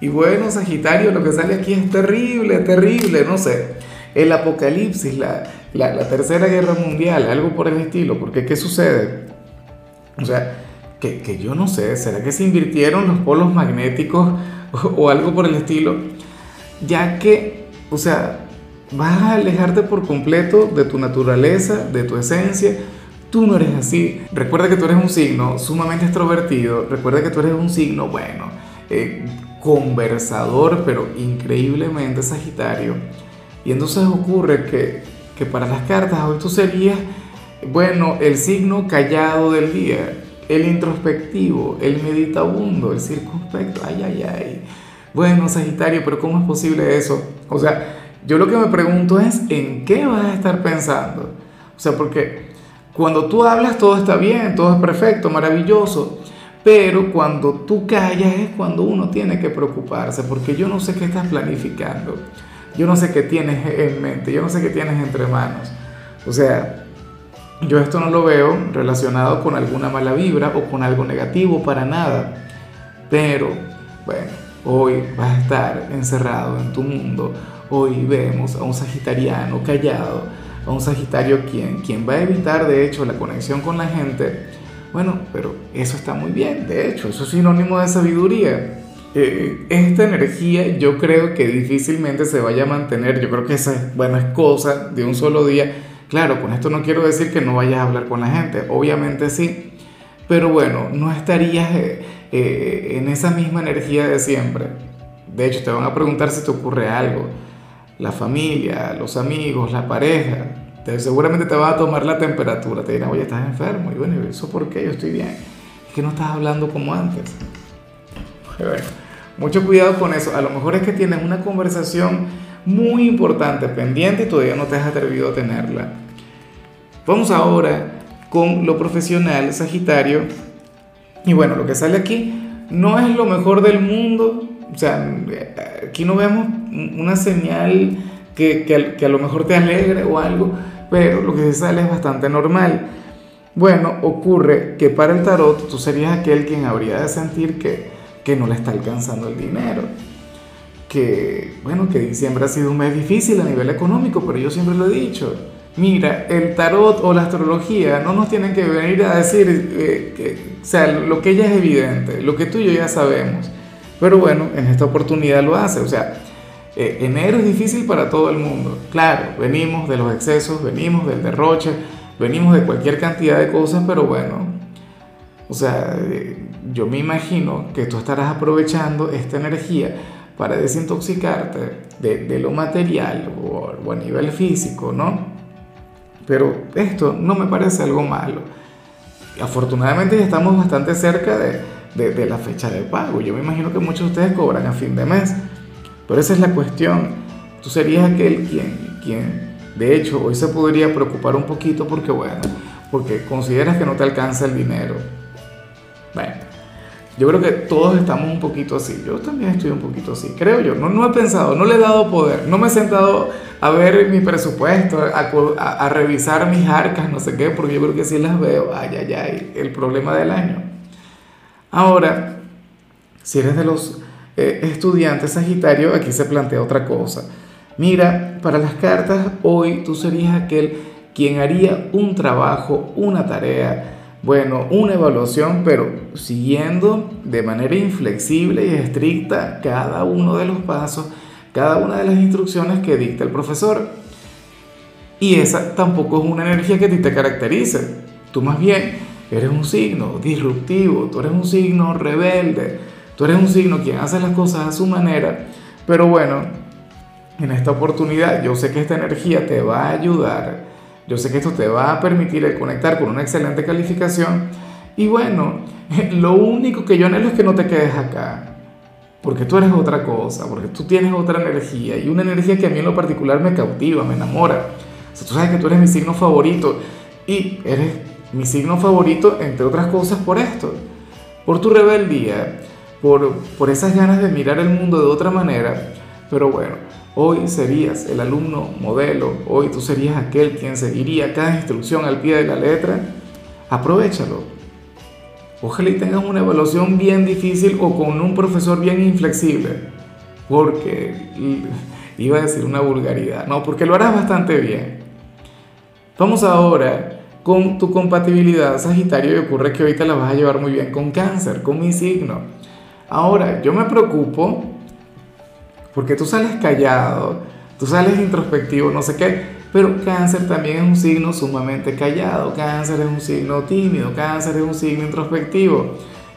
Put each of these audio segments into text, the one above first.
Y bueno, Sagitario, lo que sale aquí es terrible, terrible, no sé. El apocalipsis, la, la, tercera guerra mundial, algo por el estilo, porque ¿qué sucede? O sea, que, que yo no sé, ¿será que se invirtieron los polos magnéticos o, o algo por el estilo? Ya que, o sea, vas a alejarte por completo de tu naturaleza, de tu esencia, Tú no eres así. Recuerda que tú eres un signo sumamente extrovertido. Recuerda que tú eres un signo, bueno, eh, conversador, pero increíblemente sagitario. Y entonces ocurre que, que para las cartas hoy tú serías, bueno, el signo callado del día, el introspectivo, el meditabundo, el circunspecto, ay, ay, ay. Bueno, Sagitario, pero ¿cómo es posible eso? O sea, yo lo que me pregunto es, ¿en qué vas a estar pensando? O sea, porque cuando tú hablas todo está bien, todo es perfecto, maravilloso, pero cuando tú callas es cuando uno tiene que preocuparse, porque yo no sé qué estás planificando, yo no sé qué tienes en mente, yo no sé qué tienes entre manos. O sea, yo esto no lo veo relacionado con alguna mala vibra o con algo negativo para nada. Pero, bueno, hoy vas a estar encerrado en tu mundo. Hoy vemos a un sagitariano callado, a un sagitario quien, quien va a evitar de hecho la conexión con la gente bueno, pero eso está muy bien, de hecho, eso es sinónimo de sabiduría. Eh, esta energía yo creo que difícilmente se vaya a mantener, yo creo que esa bueno, es cosa de un solo día. Claro, con esto no quiero decir que no vayas a hablar con la gente, obviamente sí, pero bueno, no estarías eh, eh, en esa misma energía de siempre. De hecho, te van a preguntar si te ocurre algo. La familia, los amigos, la pareja, seguramente te va a tomar la temperatura, te dirán, oye, estás enfermo. Y bueno, ¿eso por qué? Yo estoy bien. Es que no estás hablando como antes. Mucho cuidado con eso. A lo mejor es que tienes una conversación muy importante pendiente y todavía no te has atrevido a tenerla. Vamos ahora con lo profesional, Sagitario. Y bueno, lo que sale aquí no es lo mejor del mundo. O sea, aquí no vemos una señal que, que, que a lo mejor te alegre o algo pero lo que se sale es bastante normal. Bueno, ocurre que para el tarot tú serías aquel quien habría de sentir que, que no le está alcanzando el dinero. Que, bueno, que diciembre ha sido un mes difícil a nivel económico, pero yo siempre lo he dicho. Mira, el tarot o la astrología no nos tienen que venir a decir, eh, que, o sea, lo que ya es evidente, lo que tú y yo ya sabemos. Pero bueno, en esta oportunidad lo hace. O sea, eh, enero es difícil para todo el mundo. Claro, venimos de los excesos, venimos del derroche, venimos de cualquier cantidad de cosas, pero bueno, o sea, eh, yo me imagino que tú estarás aprovechando esta energía para desintoxicarte de, lo material o, a nivel físico, ¿no? Pero esto no me parece algo malo. Afortunadamente ya estamos bastante cerca de, de la fecha de pago. Yo me imagino que muchos de ustedes cobran a fin de mes. Pero esa es la cuestión. Tú serías aquel quien, quien, de hecho, hoy se podría preocupar un poquito porque, bueno, porque consideras que no te alcanza el dinero. Bueno, yo creo que todos estamos un poquito así. Yo también estoy un poquito así, creo yo. No, no he pensado, no le he dado poder. No me he sentado a ver mi presupuesto, a, a, revisar mis arcas, no sé qué, porque yo creo que sí las veo. Ay, ay, ay, el problema del año. Ahora, si eres de los eh, estudiante Sagitario, aquí se plantea otra cosa. Mira, para las cartas, hoy tú serías aquel quien haría un trabajo, una tarea, bueno, una evaluación, pero siguiendo de manera inflexible y estricta cada uno de los pasos, cada una de las instrucciones que dicta el profesor. Y esa tampoco es una energía que a ti te caracterice. Tú más bien eres un signo disruptivo, tú eres un signo rebelde, Tú eres un signo quien hace las cosas a su manera, pero bueno, en esta oportunidad yo sé que esta energía te va a ayudar, yo sé que esto te va a permitir el conectar con una excelente calificación y bueno, lo único que yo anhelo es que no te quedes acá. porque tú eres otra cosa, porque tú tienes otra energía y una energía que a mí en lo particular me cautiva, me enamora. Tú sabes que tú eres mi signo favorito y eres mi signo favorito, entre otras cosas, por esto, por tu rebeldía, por, por esas ganas de mirar el mundo de otra manera. Pero bueno, hoy serías el alumno modelo, hoy tú serías aquel quien seguiría cada instrucción al pie de la letra. Aprovechalo. Ojalá y tengas una evaluación bien difícil o con un profesor bien inflexible. Porque iba a decir una vulgaridad. No, porque lo harás bastante bien. Vamos ahora con tu compatibilidad Sagitario y ocurre que ahorita la vas a llevar muy bien con cáncer, con mi signo. Ahora, yo me preocupo porque tú sales callado, tú sales introspectivo, no sé qué, pero cáncer también es un signo sumamente callado, cáncer es un signo tímido, cáncer es un signo introspectivo,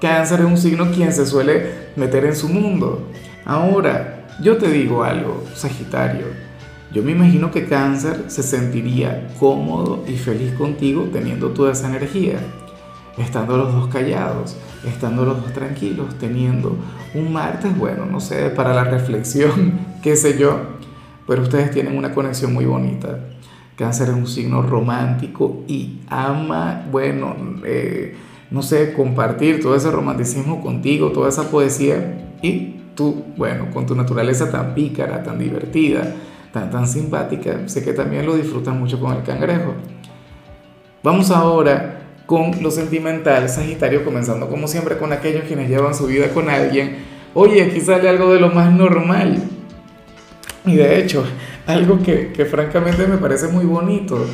cáncer es un signo quien se suele meter en su mundo. Ahora, yo te digo algo, Sagitario, yo me imagino que cáncer se sentiría cómodo y feliz contigo teniendo toda esa energía, estando los dos callados, estando los dos tranquilos, teniendo un martes, bueno, no sé, para la reflexión, qué sé yo, pero ustedes tienen una conexión muy bonita. Cáncer es un signo romántico y ama, bueno, eh, no sé, compartir todo ese romanticismo contigo, toda esa poesía y tú, bueno, con tu naturaleza tan pícara, tan divertida, tan, tan simpática, sé que también lo disfrutas mucho con el cangrejo. Vamos ahora con lo sentimental, Sagitario, comenzando como siempre con aquellos quienes llevan su vida con alguien. Oye, aquí sale algo de lo más normal. Y de hecho, algo que, que francamente me parece muy bonito.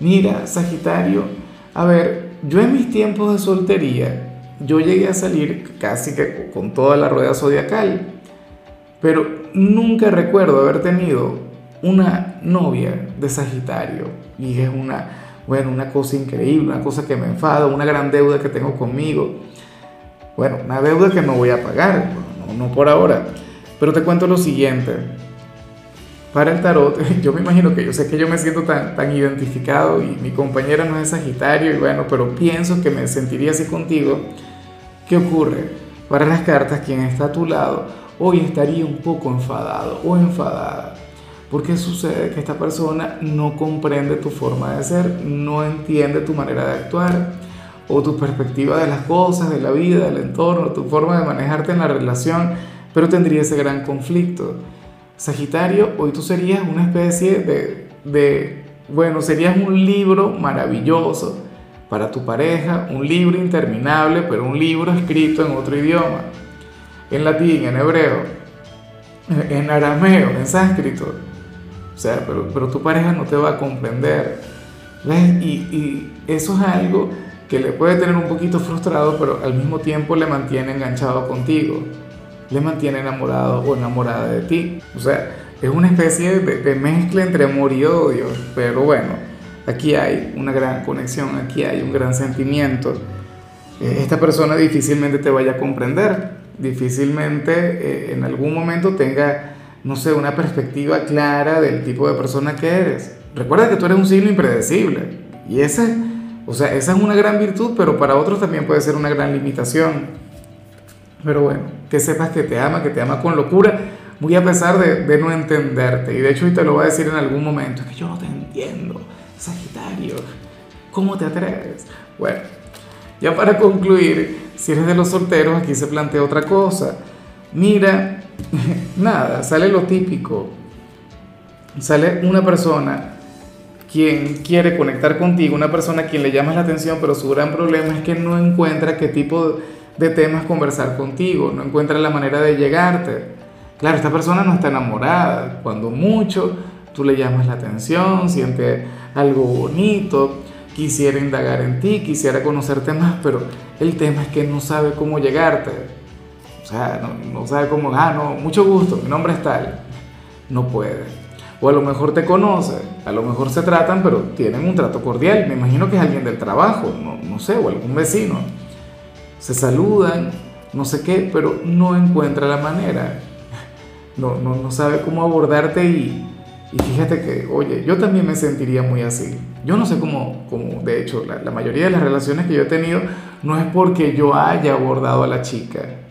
Mira, Sagitario, a ver, yo en mis tiempos de soltería, yo llegué a salir casi que con toda la rueda zodiacal, pero nunca recuerdo haber tenido una novia de Sagitario y es una, bueno, una cosa increíble, una cosa que me enfada, una gran deuda que tengo conmigo. Bueno, una deuda que no voy a pagar, no, por ahora. Pero te cuento lo siguiente. Para el tarot, yo me imagino que yo sé que yo me siento tan, tan identificado y mi compañera no es Sagitario y bueno, pero pienso que me sentiría así contigo. ¿Qué ocurre? Para las cartas, quien está a tu lado hoy estaría un poco enfadado o enfadada porque sucede que esta persona no comprende tu forma de ser, no entiende tu manera de actuar o tu perspectiva de las cosas, de la vida, del entorno, tu forma de manejarte en la relación, pero tendría ese gran conflicto. Sagitario, hoy tú serías una especie de, de bueno, serías un libro maravilloso para tu pareja, un libro interminable, pero un libro escrito en otro idioma, en latín, en hebreo, en arameo, en sánscrito o sea, pero, pero tu pareja no te va a comprender. ¿Ves? Y, y eso es algo que le puede tener un poquito frustrado, pero al mismo tiempo le mantiene enganchado contigo, le mantiene enamorado o enamorada de ti. O sea, es una especie de, de, mezcla entre amor y odio, pero bueno, aquí hay una gran conexión, aquí hay un gran sentimiento. Eh, esta persona difícilmente te vaya a comprender, difícilmente eh, en algún momento tenga no sé, una perspectiva clara del tipo de persona que eres. Recuerda que tú eres un signo impredecible y esa, o sea, esa es una gran virtud, pero para otros también puede ser una gran limitación. Pero bueno, que sepas que te ama, que te ama con locura, muy a pesar de, de no entenderte. Y de hecho, hoy te lo voy a decir en algún momento, es que yo no te entiendo, Sagitario, ¿cómo te atreves? Bueno, ya para concluir, si eres de los solteros, aquí se plantea otra cosa. Mira, nada, sale lo típico. Sale una persona quien quiere conectar contigo, una persona a quien le llamas la atención, pero su gran problema es que no encuentra qué tipo de temas conversar contigo, no encuentra la manera de llegarte. Claro, esta persona no está enamorada, cuando mucho tú le llamas la atención, siente algo bonito, quisiera indagar en ti, quisiera conocerte más, pero el tema es que no sabe cómo llegarte. O sea, no, sabe cómo, ah, no, mucho gusto, mi nombre es tal. No puede. O a lo mejor te conoce, a lo mejor se tratan, pero tienen un trato cordial. Me imagino que es alguien del trabajo, no, no sé, o algún vecino. Se saludan, no sé qué, pero no encuentra la manera. No, no, no sabe cómo abordarte y, y, fíjate que, oye, yo también me sentiría muy así. Yo no sé cómo, cómo de hecho, la, la mayoría de las relaciones que yo he tenido no es porque yo haya abordado a la chica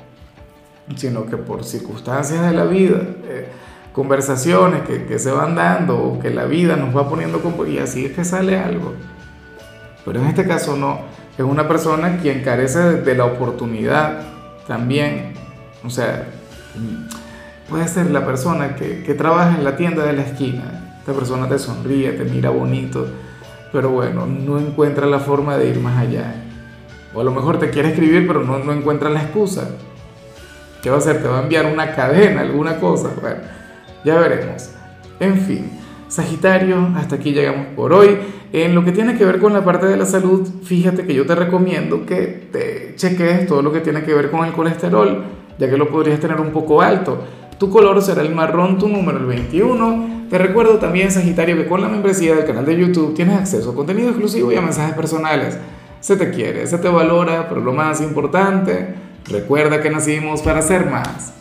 sino que por circunstancias de la vida, eh, conversaciones que, se van dando o que la vida nos va poniendo como y así es que sale algo. Pero en este caso no, es una persona quien carece de, la oportunidad también, o sea, puede ser la persona que, que trabaja en la tienda de la esquina, esta persona te sonríe, te mira bonito, pero bueno, no encuentra la forma de ir más allá. O a lo mejor te quiere escribir, pero no, no encuentra la excusa. ¿Qué va a hacer? ¿Te va a enviar una cadena, alguna cosa? Bueno, ya veremos. En fin, Sagitario, hasta aquí llegamos por hoy. En lo que tiene que ver con la parte de la salud, fíjate que yo te recomiendo que te cheques todo lo que tiene que ver con el colesterol, ya que lo podrías tener un poco alto. Tu color será el marrón, tu número el 21. Te recuerdo también, Sagitario, que con la membresía del canal de YouTube tienes acceso a contenido exclusivo y a mensajes personales. Se te quiere, se te valora, pero lo más importante, recuerda que nacimos para ser más.